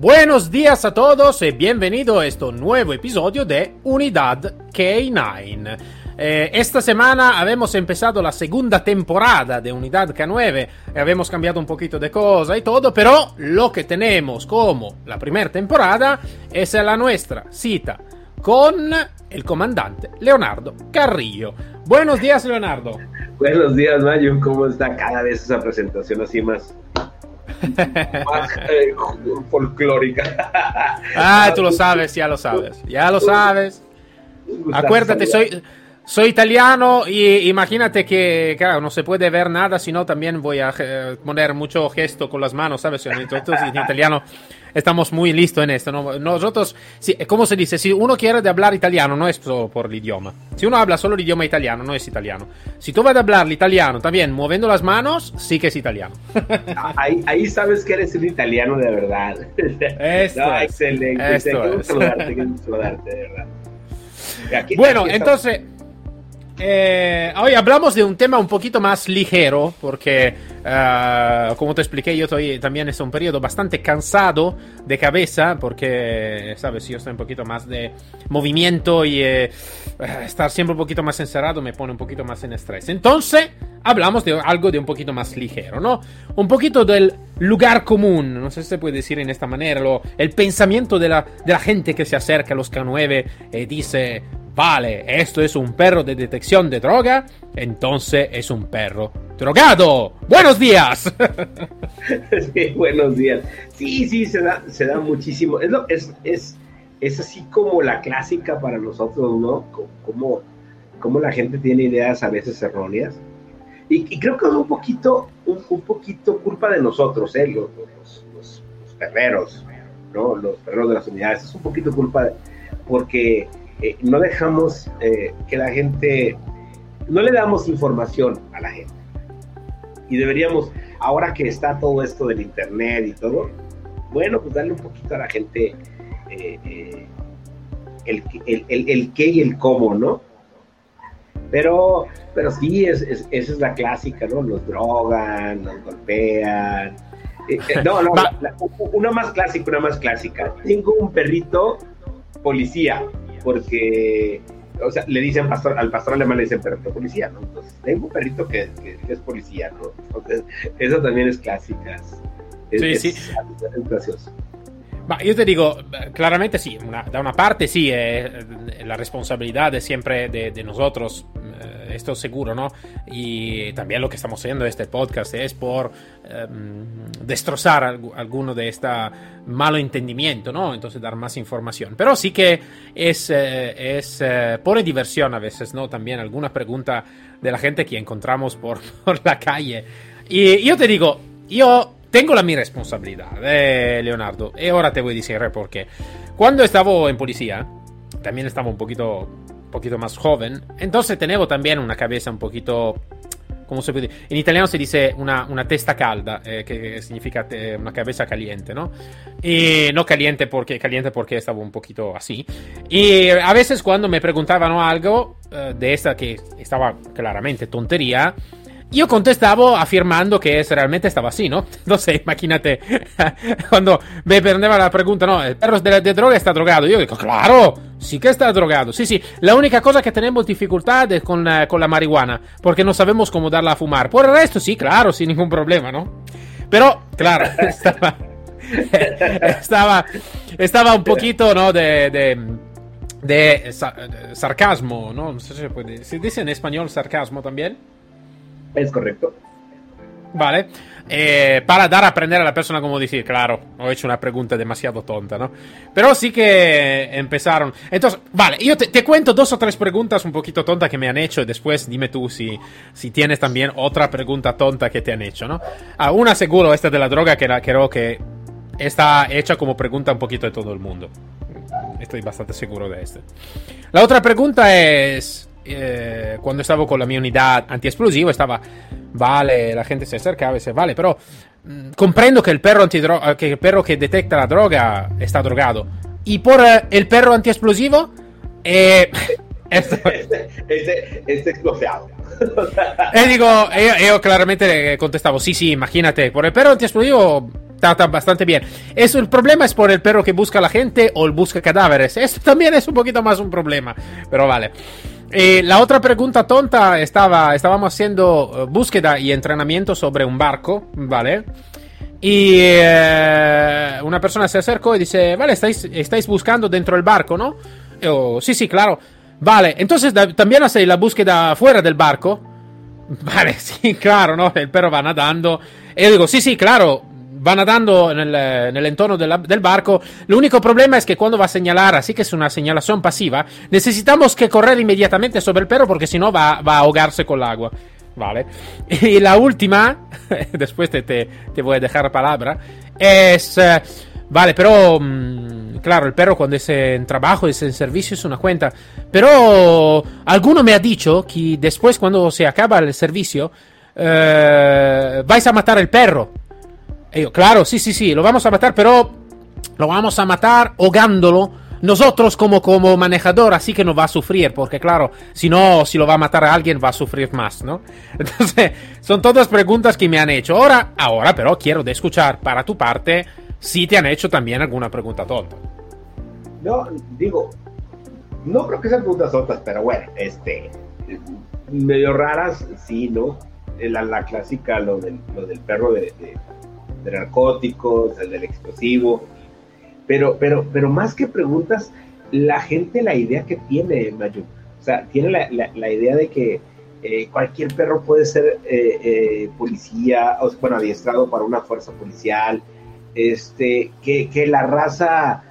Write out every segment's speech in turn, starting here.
Buenos días a todos y bienvenido a este nuevo episodio de Unidad K9. Eh, esta semana hemos empezado la segunda temporada de Unidad K9 y hemos cambiado un poquito de cosas y todo, pero lo que tenemos como la primera temporada es la nuestra cita con el comandante Leonardo Carrillo. Buenos días, Leonardo. Buenos días, Mayo. ¿Cómo está cada vez esa presentación así más, más eh, folclórica? ah, tú lo sabes, ya lo sabes. Ya lo sabes. Acuérdate, soy, soy italiano y imagínate que, claro, no se puede ver nada, sino también voy a eh, poner mucho gesto con las manos, ¿sabes? Entonces, en italiano estamos muy listos en esto. ¿no? Nosotros, sí, ¿cómo se dice? Si uno quiere de hablar italiano, no es solo por el idioma. Si uno habla solo el idioma italiano, no es italiano. Si tú vas a hablar el italiano también moviendo las manos, sí que es italiano. ahí, ahí sabes que eres un italiano de verdad. Esto no, es, excelente. Esto es. saludarte, tengo que saludarte, de verdad. Aquí- Bueno, aquí entonces, eh, hoy hablamos de un tema un poquito más ligero, porque, eh, como te expliqué, yo estoy también es un periodo bastante cansado de cabeza, porque, sabes, yo estoy un poquito más de movimiento y eh, estar siempre un poquito más encerrado me pone un poquito más en estrés. Entonces, hablamos de algo de un poquito más ligero, ¿no? Un poquito del lugar común, no sé si se puede decir en esta manera, lo- el pensamiento de la, de la gente que se acerca a los K9 y dice, vale, esto es un perro de detección de droga, entonces es un perro drogado. Buenos días. Buenos días. Sí, sí, se da, se da muchísimo. Es, es, así como la clásica para nosotros, ¿no? Co- Como, como la gente tiene ideas a veces erróneas. Y, creo que es un poquito, un, poquito culpa de nosotros, ¿eh? Los, perreros, ¿no? Los perreros de las unidades. Es un poquito culpa porque eh, no dejamos eh, que la gente, no le damos información a la gente. Y deberíamos, ahora que está todo esto del internet y todo, bueno, pues darle un poquito a la gente eh, eh, el, el, el, el qué y el cómo, ¿no? Pero, pero sí, es, es- esa es la clásica, ¿no? Nos drogan, nos golpean. Eh, no, no, Va. la- la- una más clásica, una más clásica. Tengo un perrito policía, porque, o sea, le dicen pastor, al pastor alemán le dicen perrito policía, ¿no? Entonces, tengo un perrito que, que- que es policía, ¿no? Entonces, eso también es clásica. Es, Sí, es- sí. es gracioso. Ma io ti dico, claramente sí, una- da una parte sí, eh, la responsabilidad es siempre de, de nosotros, eh, esto seguro, ¿no? Y también lo que estamos haciendo este podcast es por eh, destrozar algu- alguno de este malo entendimiento, ¿no? Entonces dar más información. Pero sí que es, eh, es eh, pone diversión a veces, ¿no? También alguna pregunta de la gente que encontramos por, por la calle. Y yo te digo, yo tengo la mi responsabilidad, eh, Leonardo, y ahora te voy a decir por qué. Cuando estaba en policía, también estaba un poquito, un poquito más joven, entonces tenía también una cabeza un poquito... ¿Cómo se puede decir? En italiano se dice una, una testa calda, eh, que significa eh, una cabeza caliente, ¿no? Y no caliente porque, caliente porque estaba un poquito así. Y a veces cuando me preguntaban algo eh, de esta que estaba claramente tontería, yo contestaba afirmando que es, realmente estaba así, ¿no? Entonces, imagínate, cuando me prendeva la pregunta, no, el perro de, de droga está drogado. Yo digo, claro, sí que está drogado. Sí, sí, la única cosa que tenemos dificultad es con, con la marihuana, porque no sabemos cómo darla a fumar. Por el resto, sí, claro, sin ningún problema, ¿no? Pero, claro, estaba, estaba, estaba un poquito, ¿no? De... de sarcasmo, ¿no? No sé si se puede. ¿Se dice en español sarcasmo también? Es correcto. Vale. Eh, para dar a aprender a la persona cómo decir, claro, he hecho una pregunta demasiado tonta, ¿no? Pero sí que empezaron. Entonces, vale, yo te, cuento dos o tres preguntas un poquito tontas que me han hecho y después dime tú si, si tienes también otra pregunta tonta que te han hecho, ¿no? Ah, una seguro, esta de la droga, que era, creo que está hecha como pregunta un poquito de todo el mundo. Estoy bastante seguro de esto. La otra pregunta es, eh, cuando estaba con la mi unidad antiexplosivo, estaba, vale, la gente se acerca a veces, vale, pero mh, comprendo perro antidro- que el perro que detecta la droga está drogado. Y por eh, el perro antiexplosivo, eh, esto- Este, este, explosivo. E dico, io, io claramente contestavo, sí, sí, imagínate, por el perro antiexplosivo trata bastante bien. Eso, el problema es por el perro que busca a la gente o el busca cadáveres. Esto también es un poquito más un problema, pero vale. Eh, la otra pregunta tonta estaba, estábamos haciendo eh, búsqueda y entrenamiento sobre un barco, ¿vale? Y eh, una persona se acercó y dice, vale, estáis, buscando dentro del barco, ¿no? Yo, sí, sí, claro. Vale, entonces también hacéis la búsqueda fuera del barco. Vale, sí, claro, ¿no? El perro va nadando. Y yo digo, sí, sí, claro, va nadando en el, en el entorno de la- del barco. Lo único problema es que cuando va a señalar, así que es una señalación pasiva, necesitamos que correr inmediatamente sobre el perro porque si no va, a ahogarse con el agua. Vale. Y la última, después te, te, te voy a dejar palabra, es... eh, vale, pero... mm, claro, el perro cuando es en trabajo, es en servicio, es una cuenta. Pero alguno me ha dicho que después cuando se acaba el servicio, eh, vais a matar el perro. Y yo, claro, sí, sí, sí, lo vamos a matar, pero lo vamos a matar ahogándolo. Nosotros como, como manejador, así que no va a sufrir, porque claro, si no, si lo va a matar a alguien, va a sufrir más, ¿no? Entonces, son todas preguntas que me han hecho. Ahora, ahora, pero quiero de escuchar para tu parte si te han hecho también alguna pregunta tonta. No, digo, no creo que sean preguntas otras, pero bueno, este, medio raras, sí, ¿no? La, la clásica, lo del, lo del perro de, de- de narcóticos, el del explosivo, pero, pero, pero más que preguntas, la gente la idea que tiene, Mayu, o sea, tiene la, idea de que eh, cualquier perro puede ser eh, eh, policía, o bueno, adiestrado para una fuerza policial, este, que, que la raza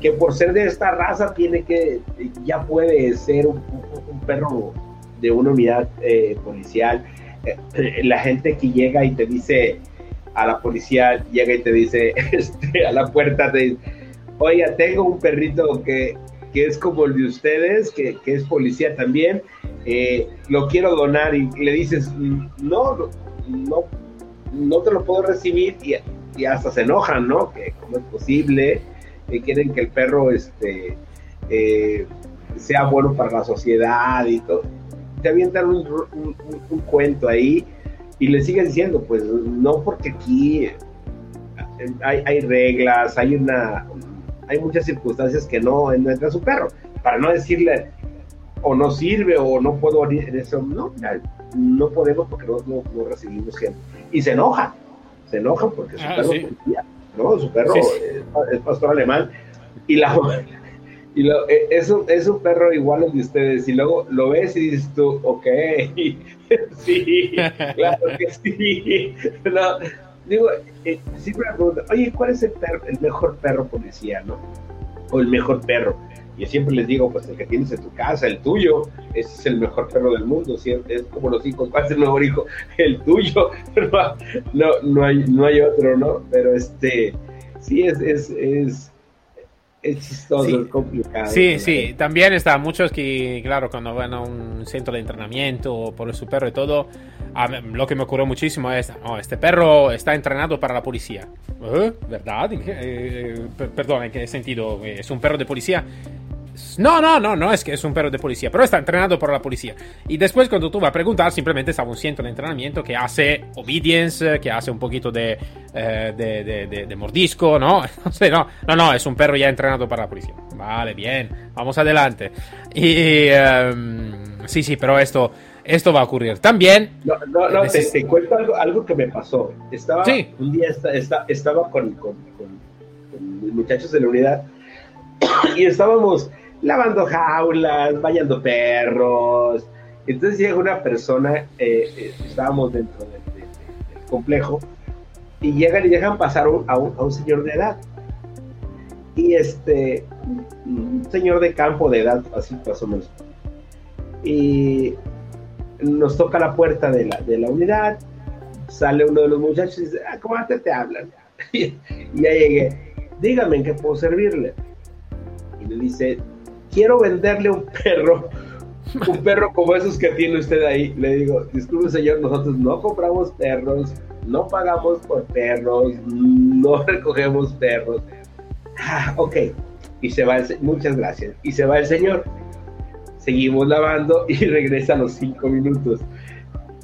que por ser de esta raza tiene que, ya puede ser un, perro de una unidad policial. La gente que llega y te dice a la policía, llega y te dice este, a la puerta, te dice, oiga, tengo un perrito que, que es como el de ustedes, que, que es policía también, eh, lo quiero donar y le dices, "Mm, no, no, no te lo puedo recibir y, y hasta se enojan, ¿no? Que cómo es posible que quieren que el perro este, eh, sea bueno para la sociedad y todo. Te avientan un, un- un- un cuento ahí y le sigues diciendo, pues no porque aquí hay, hay reglas, hay una hay muchas circunstancias que no, entra su perro, para no decirle o no sirve o no puedo en eso, no, mira, no podemos porque no, no- no recibimos gente. Y se enojan, se enojan porque su Ah, perro sí. es policía, ¿no? Su perro Sí, sí. Es, es pastor alemán y la y lo, eh, es, un, es un perro igual al de ustedes y luego lo ves y dices tú, ok, sí, claro que sí. No, digo, eh, siempre me preguntan, oye, ¿cuál es el, perro, el mejor perro policía, no? O el mejor perro. Y siempre les digo, pues el que tienes en tu casa, el tuyo, es el mejor perro del mundo. ¿sí? Es como los hijos, ¿cuál es el mejor hijo? El tuyo. No, no, no, hay, no hay otro, ¿no? Pero este, sí, es, es, es, es chistoso, Sí. complicado. Sí, sí, también está muchos que, claro, cuando van a un centro de entrenamiento por su perro y todo, lo que me ocurrió muchísimo es, oh, este perro está entrenado para la policía. ¿Eh? ¿Verdad? ¿En qué- eh, per- perdón, ¿en qué sentido? ¿Es un perro de policía? No, no, no, no es que es un perro de policía, pero está entrenado por la policía. Y después cuando tú vas a preguntar, simplemente estaba un centro de entrenamiento que hace obedience, que hace un poquito de, eh, de, de- de- de mordisco, ¿no? No sé, no, no, no, es un perro ya entrenado para la policía. Vale, bien, vamos adelante. Y em, sí, sí, pero esto, esto va a ocurrir. También, No, no, no, te, te cuento algo, algo que me pasó. Estaba, Sí. un día esta- esta- estaba con, con, con- con mis muchachos de la unidad y estábamos lavando jaulas, bañando perros. Entonces llega una persona, eh, eh, estábamos dentro del, del- del complejo, y llegan y dejan pasar un- a, un, a un señor de edad. Y este, un señor de campo de edad, así más o menos. Y nos toca la puerta de la, de la unidad, sale uno de los muchachos y dice, ah, ¿cómo te, te hablan? y ya llegué. Dígame en qué puedo servirle. Y le dice, quiero venderle un perro, un perro como esos que tiene usted ahí. Le digo, disculpe señor, nosotros no compramos perros, no pagamos por perros, no recogemos perros. Ah, ok. Y se va, el, muchas gracias. Y se va el señor. Seguimos lavando y regresa a los cinco minutos.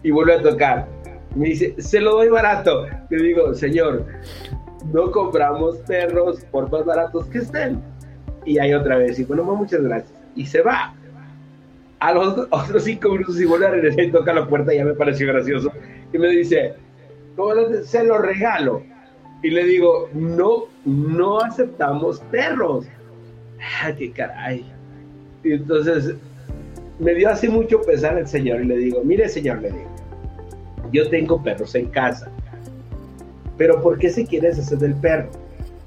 Y vuelve a tocar. Me dice, se lo doy barato. Le digo, señor, no compramos perros por más baratos que estén. Y ahí otra vez, y bueno, muchas gracias. Y se va. A los otros cinco minutos y vuelve a regresar y toca la puerta, ya me pareció gracioso. Y me dice, se lo regalo. Y le digo, no, no aceptamos perros. ¡Ah, qué caray! Y entonces me dio así mucho pesar el señor y le digo, mire señor, le digo, yo tengo perros en casa, pero ¿por qué se quiere deshacer del perro?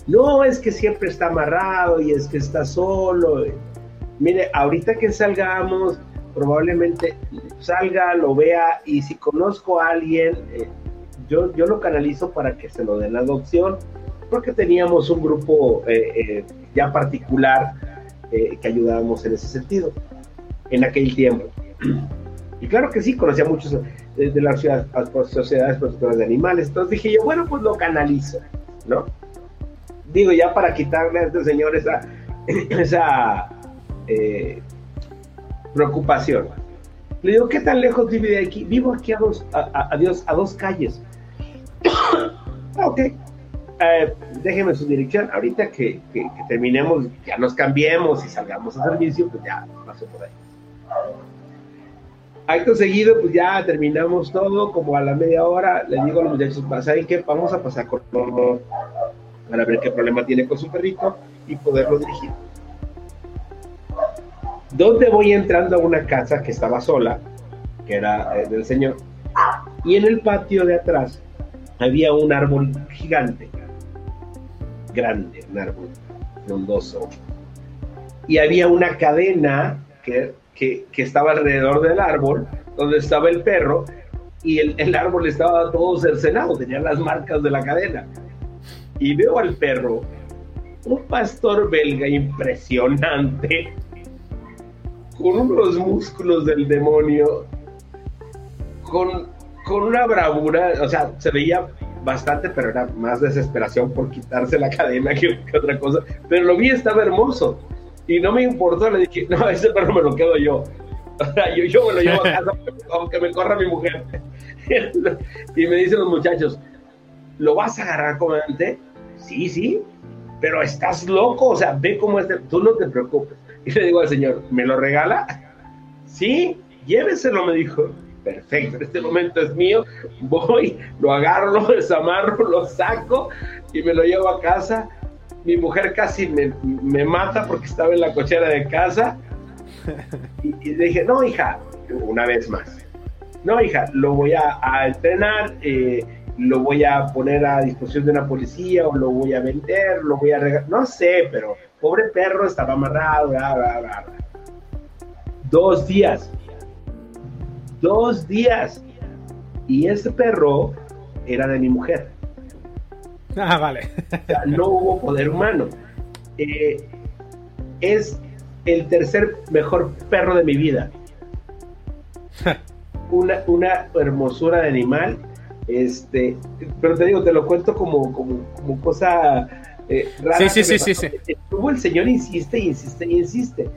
No, es que siempre está amarrado y es que está solo. Mire, ahorita que salgamos, probablemente salga, lo vea y si conozco a alguien, eh, yo, yo lo canalizo para que se lo den la adopción, porque teníamos un grupo eh, eh, ya particular que ayudábamos en ese sentido, en aquel tiempo. Y claro que sí, conocía muchos de, las sociedades protectoras de animales, entonces dije yo, bueno, pues lo canalizo, ¿no? Digo, ya para quitarle a este señor esa, esa preocupación. Le digo, ¿qué tan lejos vive de aquí? Vivo aquí a dos, a, a dos calles. ok. Eh, déjeme su dirección. Ahorita que, terminemos, ya nos cambiemos y salgamos a servicio, pues ya paso por ahí. Acto seguido, pues ya terminamos todo, como a la media hora, le digo a los muchachos, ¿saben qué? Vamos a pasar con para ver qué problema tiene con su perrito y poderlo dirigir. Donde voy entrando a una casa que estaba sola, que era eh, del señor, y en el patio de atrás había un árbol gigante, grande, un árbol frondoso, y había una cadena que, que, estaba alrededor del árbol, donde estaba el perro, y el, el, árbol estaba todo cercenado, tenía las marcas de la cadena. Y veo al perro, un pastor belga impresionante, con unos músculos del demonio, con con una bravura, o sea, se veía bastante, pero era más desesperación por quitarse la cadena que, otra cosa. Pero lo vi, estaba hermoso. Y no me importó, le dije, no, ese perro me lo quedo yo. O sea, yo, yo me lo llevo a casa, aunque me corra mi mujer. y me dicen los muchachos, ¿lo vas a agarrar comandante? Sí, sí, pero estás loco, o sea, ve cómo es, tú no te preocupes. Y le digo al señor, ¿me lo regala? Sí, lléveselo, me dijo perfecto, este momento es mío, voy, lo agarro, lo desamarro, lo saco y me lo llevo a casa. Mi mujer casi me, me mata porque estaba en la cochera de casa. Y, dije, no, hija, una vez más, no, hija, lo voy a, entrenar, eh, lo voy a poner a disposición de una policía o lo voy a vender, lo voy a regalar, no sé, pero pobre perro estaba amarrado, bla, bla, bla. Dos días dos días. Y ese perro era de mi mujer. Ah, vale. no hubo poder humano. Eh, es el tercer mejor perro de mi vida. una, una hermosura de animal. Este, pero te digo, te lo cuento como, como, cosa eh, rara. Sí, sí, sí, sí, el señor insiste, insiste, insiste.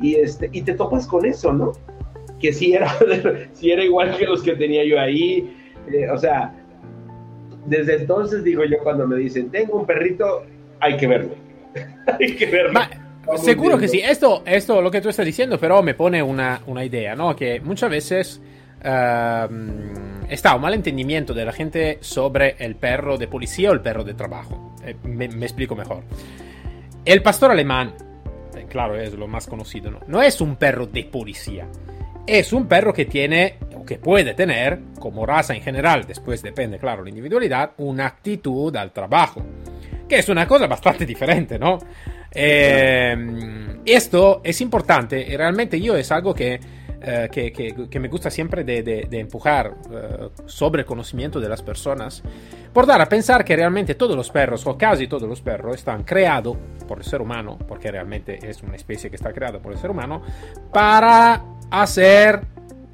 Y, este, y te topas con eso, ¿no? que sí era, era igual que los que tenía yo ahí. Eh, o sea, desde entonces digo yo cuando me dicen, tengo un perrito, hay que verlo. hay que verlo. seguro que sí. Esto, esto, lo que tú estás diciendo, pero me pone una, una idea, ¿no? Que muchas veces uh, está un malentendimiento de la gente sobre el perro de policía o el perro de trabajo. Eh, me, explico mejor. El pastor alemán, eh, claro, es lo más conocido, ¿no? No es un perro de policía es un perro que tiene o que puede tener, como raza en general, después depende, claro, la individualidad, una actitud al trabajo, que es una cosa bastante diferente, ¿no? Eh, esto es importante realmente yo es algo que eh, que, que, me gusta siempre de, de, empujar eh, sobre el conocimiento de las personas, por dar a pensar que realmente todos los perros, o casi todos los perros, están creados por el ser humano, porque realmente es una especie que está creada por el ser humano, para hacer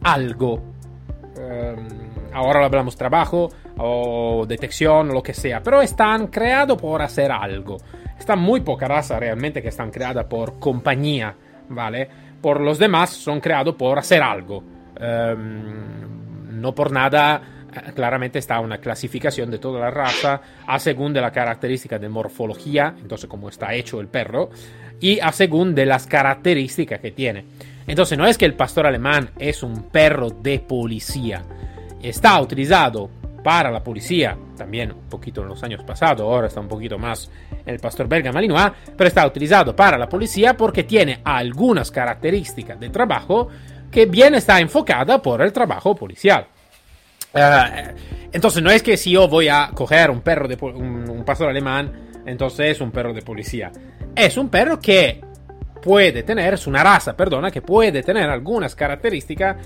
algo. Um, ahora hablamos trabajo o detección lo que sea, pero están creados por hacer algo. Está muy poca raza realmente que están creadas por compañía, ¿vale? Por los demás son creados por hacer algo. Um, no por nada, eh, claramente está una clasificación de toda la raza a según de la característica de morfología, entonces cómo está hecho el perro, y a según de las características que tiene. Entonces no es que el pastor alemán es un perro de policía. Está utilizado para la policía, también un poquito en los años pasados, ahora está un poquito más el pastor belga malinois, pero está utilizado para la policía porque tiene algunas características de trabajo que bien está enfocada por el trabajo policial. Eh, entonces no es que si yo voy a coger un perro de un pastor alemán, entonces es un perro de policía. Es un perro que puede tener, es una raza, perdona, que puede tener algunas características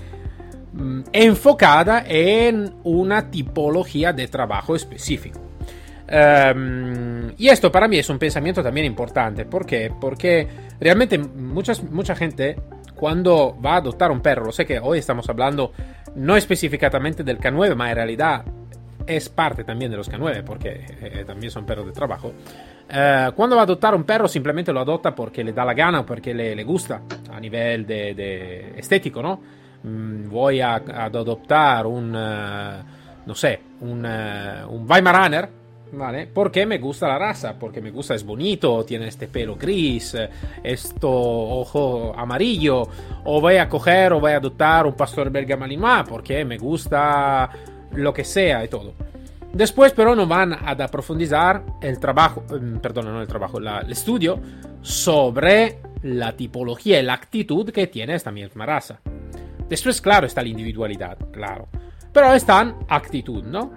enfocada en una tipología de trabajo específico. Em, y esto para mí es un pensamiento también importante. ¿Por qué? Porque realmente muchas, mucha gente cuando va a adoptar un perro, lo sé que hoy estamos hablando no específicamente del K9, pero en realidad es parte también de los K9 porque eh, también son perros de trabajo. Eh, cuando va a adoptar un perro simplemente lo adopta porque le da la gana o porque le, le gusta a nivel de estético, ¿no? Mm, voy a, adoptar un, uh, no sé, un, uh, un Weimaraner, ¿vale? Porque me gusta la raza, porque me gusta, es bonito, tiene este pelo gris, esto ojo amarillo, o voy a coger o voy a adoptar un pastor belga malinois porque me gusta lo que sea y todo. Después pero no van a profundizar el trabajo, mm, perdón, no el trabajo, el estudio sobre la tipología y la actitud que tiene esta misma raza. Después, claro, está la individualidad, claro. Pero está actitud, ¿no?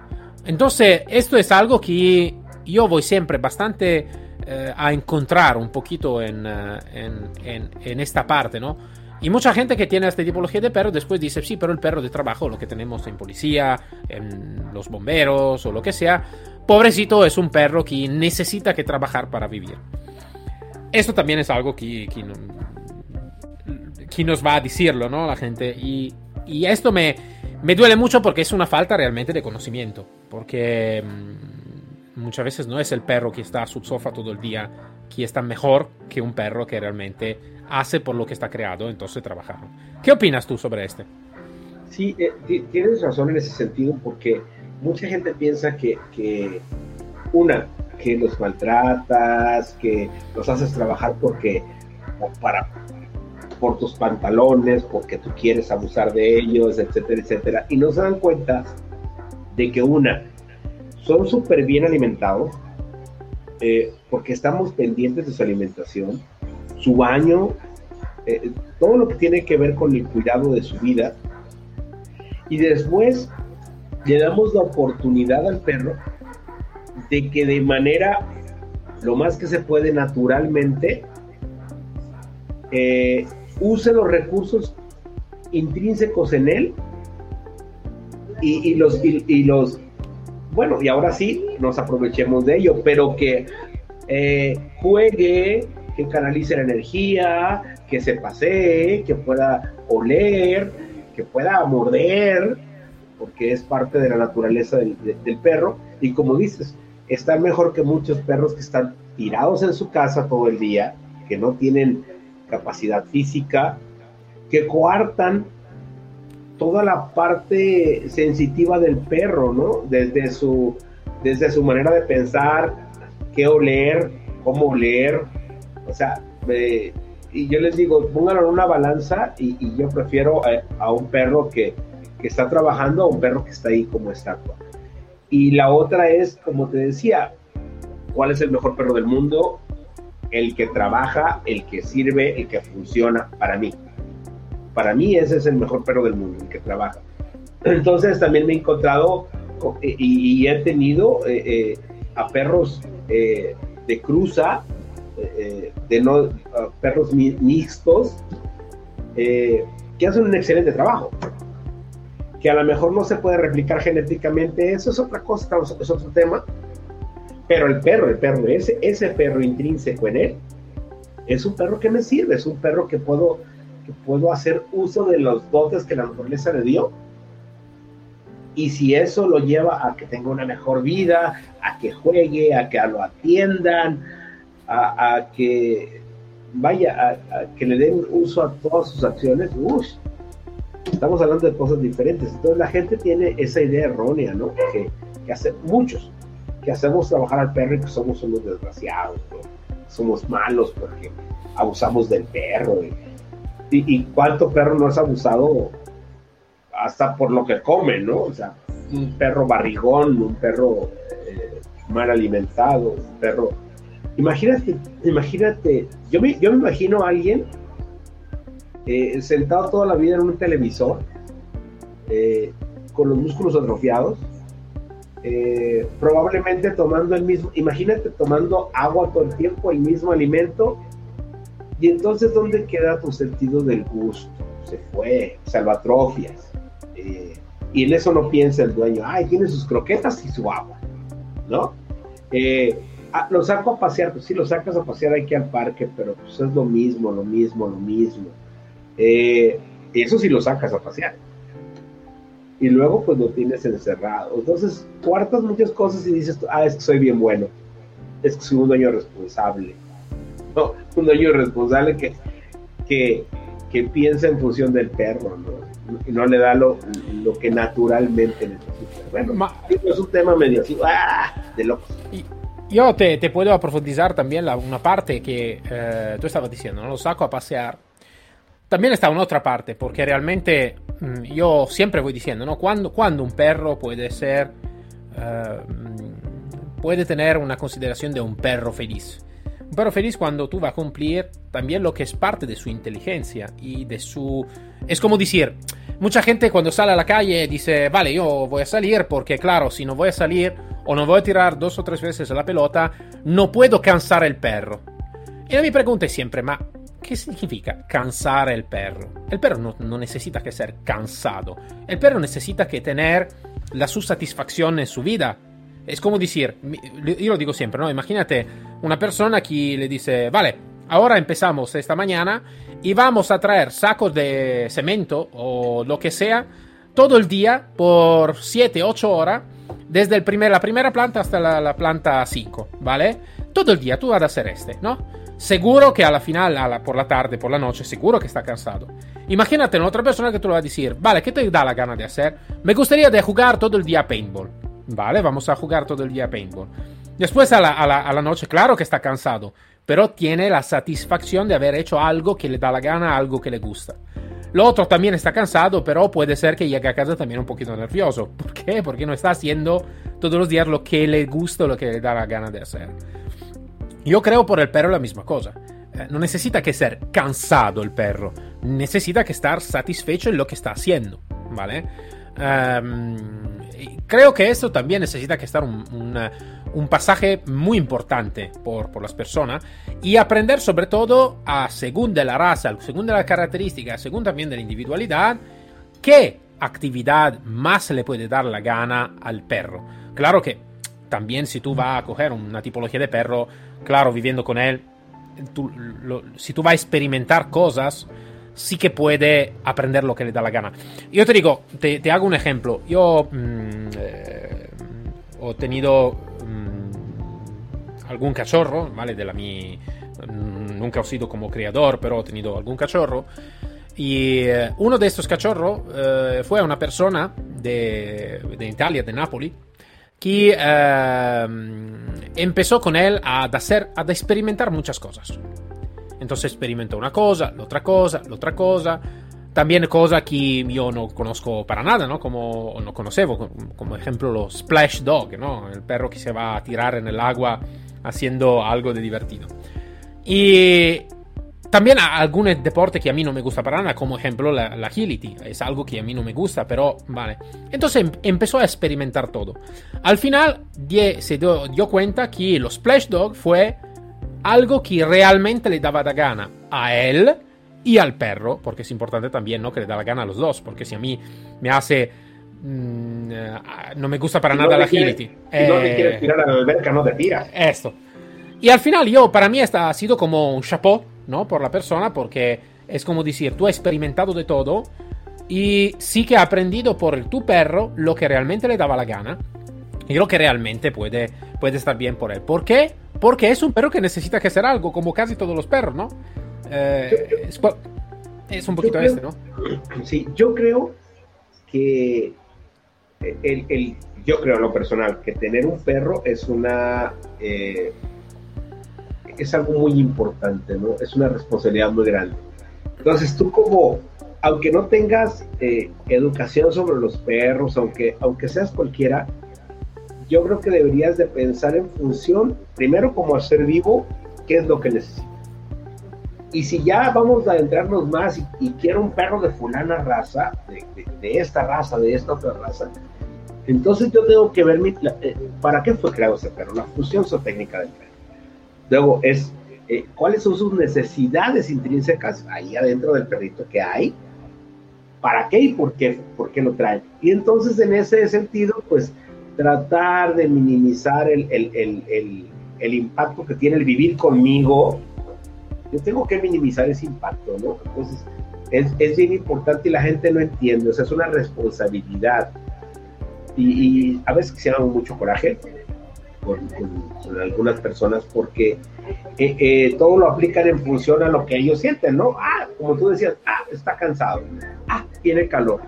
Entonces, esto es algo que yo voy siempre bastante eh, a encontrar un poquito en, eh, en, en, en esta parte, ¿no? Y mucha gente que tiene esta tipología de perro después dice, sí, pero el perro de trabajo, lo que tenemos en policía, en los bomberos o lo que sea, pobrecito es un perro que necesita que trabajar para vivir. Esto también es algo que, que, nos va a decirlo, ¿no? La gente. Y, y esto me, me duele mucho porque es una falta realmente de conocimiento. Porque mm, muchas veces no es el perro que está a su sofá todo el día que está mejor que un perro que realmente hace por lo que está creado, entonces trabajar. ¿Qué opinas tú sobre este? Sí, eh, tienes razón en ese sentido porque mucha gente piensa que, que, una, que los maltratas, que los haces trabajar porque para por tus pantalones, porque tú quieres abusar de ellos, etcétera, etcétera. Y no se dan cuenta de que una, son súper bien alimentados, eh, porque estamos pendientes de su alimentación, su baño, eh, todo lo que tiene que ver con el cuidado de su vida. Y después le damos la oportunidad al perro de que de manera lo más que se puede naturalmente eh, use los recursos intrínsecos en él y, los, y, los, bueno, y ahora sí, nos aprovechemos de ello, pero que eh, juegue, que canalice la energía, que se pasee, que pueda oler, que pueda morder, porque es parte de la naturaleza del, del perro. Y como dices, está mejor que muchos perros que están tirados en su casa todo el día, que no tienen capacidad física, que coartan toda la parte sensitiva del perro, ¿no? Desde su, desde su manera de pensar, qué oler, cómo oler, o sea, y yo les digo, pónganlo en una balanza y, yo prefiero a, un perro que, que, está trabajando a un perro que está ahí como estatua. Y la otra es, como te decía, ¿cuál es el mejor perro del mundo? El que trabaja, el que sirve, el que funciona para mí. Para mí ese es el mejor perro del mundo, el que trabaja. Entonces también me he encontrado y, he tenido eh, eh, a perros eh, de cruza eh, de no, perros mixtos, eh, que hacen un excelente trabajo. Que a lo mejor no se puede replicar genéticamente, eso es otra cosa, es otro tema. Pero el perro, el perro, ese, ese perro intrínseco en él, es un perro que me sirve, es un perro que puedo, que puedo hacer uso de los dotes que la naturaleza le dio. Y si eso lo lleva a que tenga una mejor vida, a que juegue, a que lo atiendan, a, que vaya, a, que le den uso a todas sus acciones, estamos hablando de cosas diferentes. Entonces la gente tiene esa idea errónea, ¿no? Que, que hace muchos, que hacemos trabajar al perro y que somos unos desgraciados, somos malos porque abusamos del perro. Y, y, cuánto perro no es abusado hasta por lo que come, ¿no? O sea, un perro barrigón, un perro eh, mal alimentado, un perro... Imagínate, imagínate, yo me, yo me imagino a alguien eh, sentado toda la vida en un televisor, eh, con los músculos atrofiados, eh, probablemente tomando el mismo, imagínate tomando agua todo el tiempo, el mismo alimento, y entonces ¿dónde queda tu sentido del gusto? Se fue, salvatrofias. Eh, y en eso no piensa el dueño, ay, tiene sus croquetas y su agua, ¿no? Eh, ah, lo saco a pasear, pues sí, lo sacas a pasear aquí al parque, pero pues es lo mismo, lo mismo, lo mismo. eso sí lo sacas a pasear y luego pues lo tienes encerrado. Entonces, cuartas muchas cosas y dices, ah, es que soy bien bueno, es que soy un dueño responsable. No, un dueño responsable que, que, que piensa en función del perro, ¿no? Y no le da lo, lo que naturalmente necesita. Bueno, es un tema medio así, ¡ah! de locos. Yo te, te, puedo profundizar también la, una parte que eh, tú estabas diciendo, ¿no? lo saco a pasear. También está una otra parte, porque realmente Mm, yo siempre voy diciendo, ¿no? Cuando, un perro puede ser, uh, puede tener una consideración de un perro feliz. Un perro feliz cuando tú vas a cumplir también lo que es parte de su inteligencia y de su... Es como decir, mucha gente cuando sale a la calle dice, vale, yo voy a salir porque claro, si no voy a salir o no voy a tirar dos o tres veces la pelota, no puedo cansar el perro. Y la mi pregunta es siempre, ma ¿Qué significa cansar el perro? El perro no, no, necesita que ser cansado. El perro necesita que tener la su satisfacción en su vida. Es como decir, yo lo digo siempre, ¿no? Imagínate una persona que le dice, vale, ahora empezamos esta mañana y vamos a traer sacos de cemento o lo que sea todo el día por 7, 8 horas, desde el primer, la primera planta hasta la, la planta 5, ¿vale? Todo el día tú vas a hacer este, ¿no? Seguro que a la final, a la, por la tarde, por la noche, seguro que está cansado. Imagínate una otra persona que te lo va a decir, vale, ¿qué te da la gana de hacer? Me gustaría de jugar todo el día paintball. Vale, vamos a jugar todo el día paintball. Después a la, a la, a la noche, claro que está cansado, pero tiene la satisfacción de haber hecho algo que le da la gana, algo que le gusta. Lo otro también está cansado, pero puede ser que llegue a casa también un poquito nervioso. ¿Por qué? Porque no está haciendo todos los días lo que le gusta lo que le da la gana de hacer. Yo creo por el perro la misma cosa. Eh, no necesita que ser cansado el perro, necesita que estar satisfecho en lo que está haciendo, ¿vale? Um, creo que esto también necesita que estar un, un pasaje muy importante por, por, las personas y aprender sobre todo a según de la raza, según de la característica, según también de la individualidad, qué actividad más le puede dar la gana al perro. Claro que también si tú vas a coger una tipología de perro, claro, viviendo con él, si tú vas a experimentar cosas, sí que puede aprender lo que le da la gana. Yo te digo, te, hago un ejemplo. Yo mm, eh, he tenido mm, algún cachorro, ¿vale? De la mi... Mm, nunca he sido como criador, pero he tenido algún cachorro. Y eh, uno de estos cachorros eh, fue una persona de, de Italia, de Nápoles, que ehm, empezó con él a hacer, a experimentar muchas cosas. Entonces experimentó una cosa, la otra cosa, la otra cosa. También cosas que yo no conozco para nada, ¿no? Como no conocebo, como ejemplo los splash dog, ¿no? El perro que se va a tirar en el agua haciendo algo de divertido. Y también algunos deportes que a mí no me gusta para nada, como ejemplo la, agility. Es algo que a mí no me gusta, pero vale. Entonces em, empezó a experimentar todo. Al final se dio, dio, cuenta que los Splash Dog fue algo que realmente le daba la gana a él y al perro, porque es importante también, ¿no? Que le da la gana a los dos, porque si a mí me hace... Mm, eh, no me gusta para nada la agility. Si no te quieres tirar a la alberca, no te tiras. Esto. Y al final yo, para mí, esta ha sido como un chapeau, ¿no? Por la persona, porque es como decir, tú has experimentado de todo y sí que ha aprendido por tu perro lo que realmente le daba la gana y lo que realmente puede, puede estar bien por él. ¿Por qué? Porque es un perro que necesita que hacer algo, como casi todos los perros, ¿no? Eh, es, es, un poquito creo, este, ¿no? Sí, yo creo que el, el, yo creo en lo personal que tener un perro es una eh, es algo muy importante, ¿no? Es una responsabilidad muy grande. Entonces tú como, aunque no tengas eh, educación sobre los perros, aunque, aunque seas cualquiera, yo creo que deberías de pensar en función, primero como ser vivo, qué es lo que necesitas. Y si ya vamos a adentrarnos más y, quiero un perro de fulana raza, de, esta raza, de esta otra raza, entonces yo tengo que ver mi, eh, para qué fue creado ese perro, la función zootécnica del perro. Luego es eh, cuáles son sus necesidades intrínsecas ahí adentro del perrito que hay, para qué y por qué, por qué lo traen. Y entonces en ese sentido, pues tratar de minimizar el, el, el, el, impacto que tiene el vivir conmigo. Yo tengo que minimizar ese impacto, ¿no? Entonces es, es bien importante y la gente no entiende, o sea, es una responsabilidad. Y, y a veces se llama mucho coraje, con, con, con, algunas personas porque eh, eh, todo lo aplican en función a lo que ellos sienten, ¿no? Ah, como tú decías, ah, está cansado, ah, tiene calor,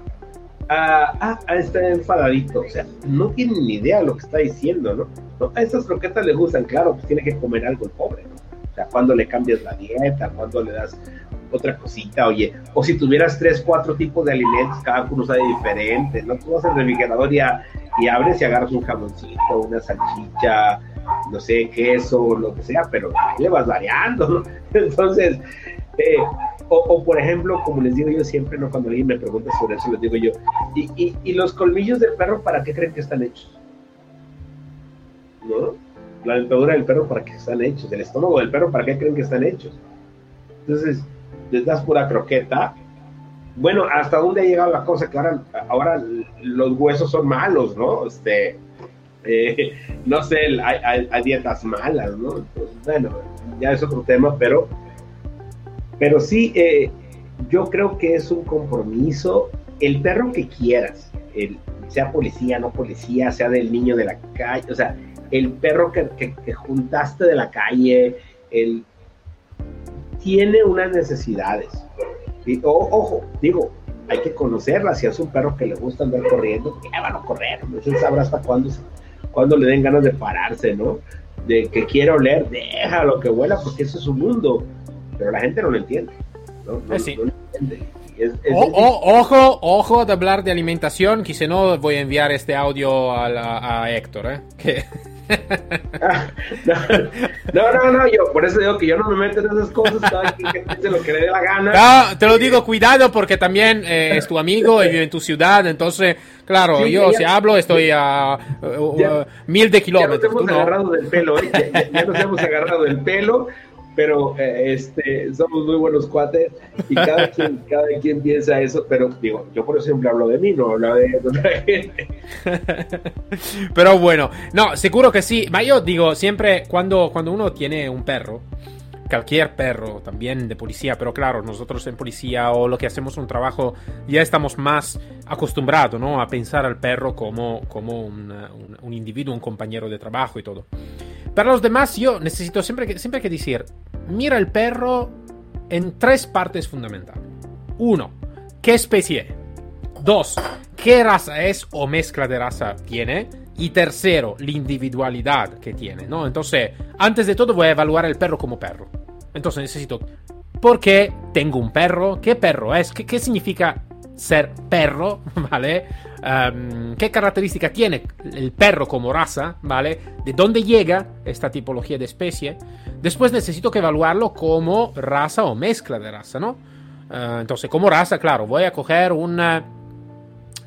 ah, ah, está enfadadito, o sea, no tienen ni idea de lo que está diciendo, ¿no? ¿no? A esas croquetas le gustan, claro, pues tiene que comer algo el pobre, ¿no? O sea, cuando le cambias la dieta, cuando le das otra cosita, oye, o si tuvieras tres, cuatro tipos de alimentos, cada uno sabe diferente, ¿no? Tú vas al refrigerador y, a, y abres y agarras un jamoncito, una salchicha, no sé, queso, lo que sea, pero ahí le vas variando, ¿no? Entonces, eh, o, o, por ejemplo, como les digo yo siempre, ¿no? Cuando alguien me pregunta sobre eso, les digo yo, ¿y, y, los colmillos del perro para qué creen que están hechos? ¿No? La dentadura del perro para qué están hechos, el estómago del perro para qué creen que están hechos. Entonces, les das pura croqueta. Bueno, hasta dónde ha llegado la cosa que ahora, ahora los huesos son malos, ¿no? Este, eh, no sé, hay, dietas malas, ¿no? Bueno, ya es otro tema, pero, pero sí, eh, yo creo que es un compromiso. El perro que quieras, el, sea policía, no policía, sea del niño de la calle, o sea, el perro que, que, que juntaste de la calle, el tiene unas necesidades. Y, o, ojo, digo, hay que conocerlas. Si es un perro que le gusta andar corriendo, que van a correr. Él sabrá hasta cuándo, cuándo le den ganas de pararse, ¿no? De que quiere oler, déjalo que vuela, porque eso es su mundo. Pero la gente no lo entiende. No, no, sí. no lo entiende. Es, es, o, o, ojo, ojo de hablar de alimentación, que si no voy a enviar este audio a, la, a Héctor, ¿eh? Que... no, no, no, yo por eso digo que yo no me meto en esas cosas, cada quien que piense lo que le dé la gana. No, te lo digo, cuidado, porque también eh, es tu amigo y vive en tu ciudad, entonces, claro, sí, yo ya, si hablo estoy a uh, ya, mil de kilómetros. Ya nos hemos agarrado del pelo, ¿eh? ya, ya, nos hemos agarrado del pelo, pero eh, este, somos muy buenos cuates y cada quien, cada quien piensa eso, pero digo, yo por siempre hablo de mí, no hablo de otra gente. pero bueno, no, seguro que sí, ma yo digo, siempre cuando, cuando uno tiene un perro, cualquier perro, también de policía, pero claro, nosotros en policía o lo que hacemos un trabajo, ya estamos más acostumbrados ¿no? a pensar al perro como, como un, un, un, individuo, un compañero de trabajo y todo. Para los demás, yo necesito siempre que, siempre que decir, mira el perro en tres partes fundamentales. Uno, ¿qué especie es? Dos, ¿qué raza es o mezcla de raza tiene? Y tercero, la individualidad que tiene, ¿no? Entonces, antes de todo voy a evaluar el perro como perro. Entonces necesito, ¿por qué tengo un perro? ¿Qué perro es? ¿Qué, qué significa ser perro? ¿Vale? Um, ¿Qué característica tiene el perro como raza? ¿Vale? ¿De dónde llega esta tipología de especie? Después necesito que evaluarlo como raza o mezcla de raza, ¿no? Uh, entonces, como raza, claro, voy a coger una,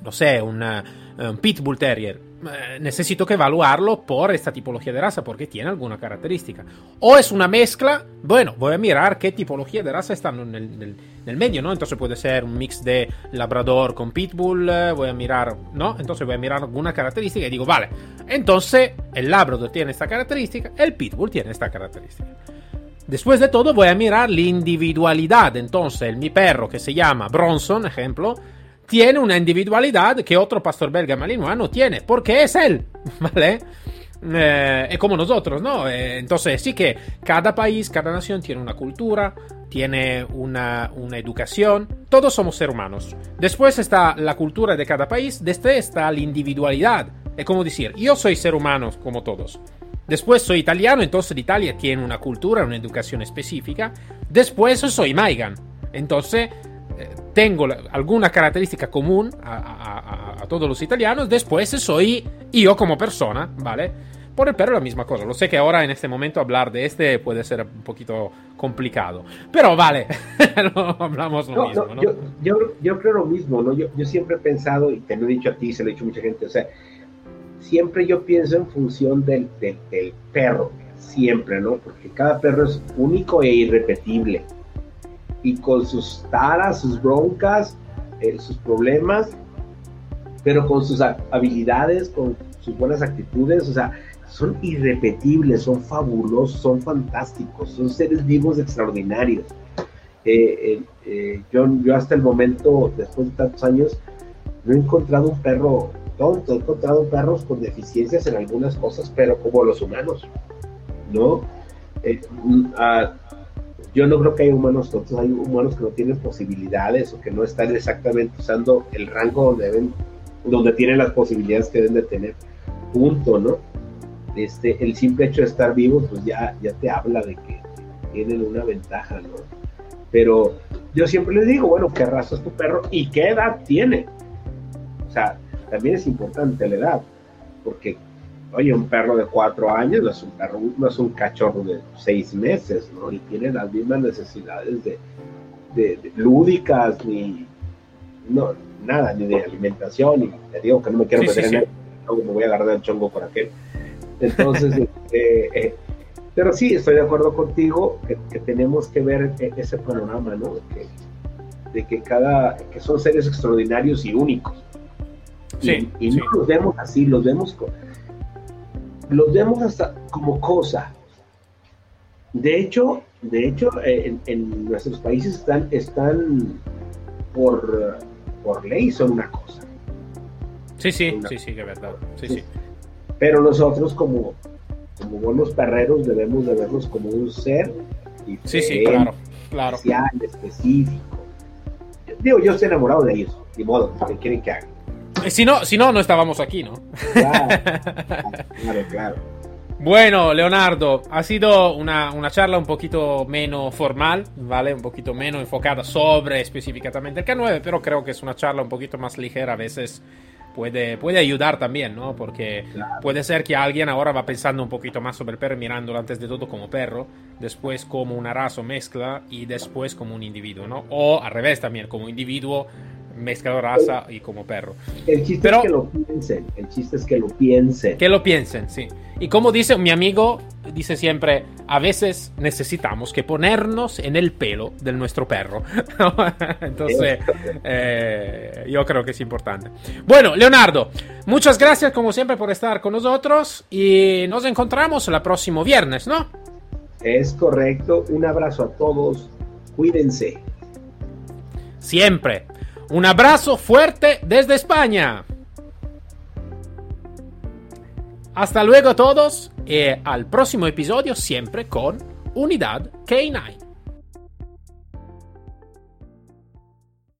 no sé, una, un Pitbull Terrier eh, necesito que evaluarlo por esta tipología de raza, porque tiene alguna característica. O es una mezcla, bueno, voy a mirar qué tipología de raza están en el, medio, ¿no? Entonces puede ser un mix de labrador con pitbull, eh, voy a mirar, ¿no? Entonces voy a mirar alguna característica y digo, vale, entonces el labrador tiene esta característica, el pitbull tiene esta característica. Después de todo voy a mirar la individualidad, entonces mi perro que se llama Bronson, ejemplo, tiene una individualidad que otro pastor belga malinois no tiene, porque es él, ¿vale? Eh, es como nosotros, ¿no? Eh, entonces sí que cada país, cada nación tiene una cultura, tiene una, una, educación, todos somos seres humanos. Después está la cultura de cada país, después está la individualidad. Es como decir, yo soy ser humano como todos. Después soy italiano, entonces Italia tiene una cultura, una educación específica. Después soy Maigan. Entonces tengo alguna característica común a, todos los italianos, después soy yo como persona, ¿vale? Por el perro la misma cosa. Lo sé que ahora en este momento hablar de este puede ser un poquito complicado. Pero vale, hablamos lo mismo, ¿no? Yo, creo lo mismo, ¿no? Yo, siempre he pensado, y te lo he dicho a ti, se lo he dicho a mucha gente, o sea, siempre yo pienso en función del, del perro, siempre, ¿no? Porque cada perro es único e irrepetible y con sus taras, sus broncas, eh, sus problemas, pero con sus habilidades, con sus buenas actitudes, o sea, son irrepetibles, son fabulosos, son fantásticos, son seres vivos extraordinarios. Eh, eh, yo, yo hasta el momento, después de tantos años, no he encontrado un perro tonto, he encontrado perros con deficiencias en algunas cosas, pero como los humanos, ¿no? Mm, ah, yo no creo que haya humanos tontos, hay humanos que no tienen posibilidades o que no están exactamente usando el rango donde deben, donde tienen las posibilidades que deben de tener. Punto, ¿no? Este, el simple hecho de estar vivos, pues ya, ya te habla de que tienen una ventaja, ¿no? Pero yo siempre les digo, bueno, ¿qué raza es tu perro y qué edad tiene? O sea, también es importante la edad, porque Oye, un perro de cuatro años no es un perro, no es un cachorro de seis meses, ¿no? Y tiene las mismas necesidades de, de, lúdicas, ni no, nada, ni de alimentación, y te digo que no me quiero meter en me voy a agarrar el chongo por aquel. Entonces, este, eh, pero sí, estoy de acuerdo contigo que, tenemos que ver e, ese panorama, ¿no? De que, de que cada, que son seres extraordinarios y únicos. y, y no los vemos así, los vemos con los vemos hasta como cosa. De hecho, de hecho eh, en, nuestros países están, están por, por ley, son una cosa. Sí, sí, sí, sí, que verdad. Sí, sí. Pero nosotros como, como buenos perreros debemos de verlos como un ser sí, sí, claro, claro. especial, específico. Digo, yo estoy enamorado de ellos, de modo, que quieren que haga. Eh, si no, si no, no estábamos aquí, ¿no? Claro, claro, Bueno, Leonardo, ha sido una, charla un poquito menos formal, ¿vale? Un poquito menos enfocada sobre específicamente el K9, pero creo que es una charla un poquito más ligera, a veces puede, puede ayudar también, ¿no? Porque puede ser que alguien ahora va pensando un poquito más sobre el perro, mirándolo antes de todo como perro, después como una raza o mezcla y después como un individuo, ¿no? O al revés también, como individuo mezcla raza y como perro. El chiste es que lo piensen, el chiste es que lo piensen. Que lo piensen, sí. Y como dice mi amigo, dice siempre, a veces necesitamos que ponernos en el pelo de nuestro perro. Entonces, eh, yo creo que es importante. Bueno, Leonardo, muchas gracias como siempre por estar con nosotros y nos encontramos el próximo viernes, ¿no? Es correcto, un abrazo a todos, cuídense. Siempre. Un abrazo fuerte desde España. Hasta luego todos y al próximo episodio siempre con Unidad K9.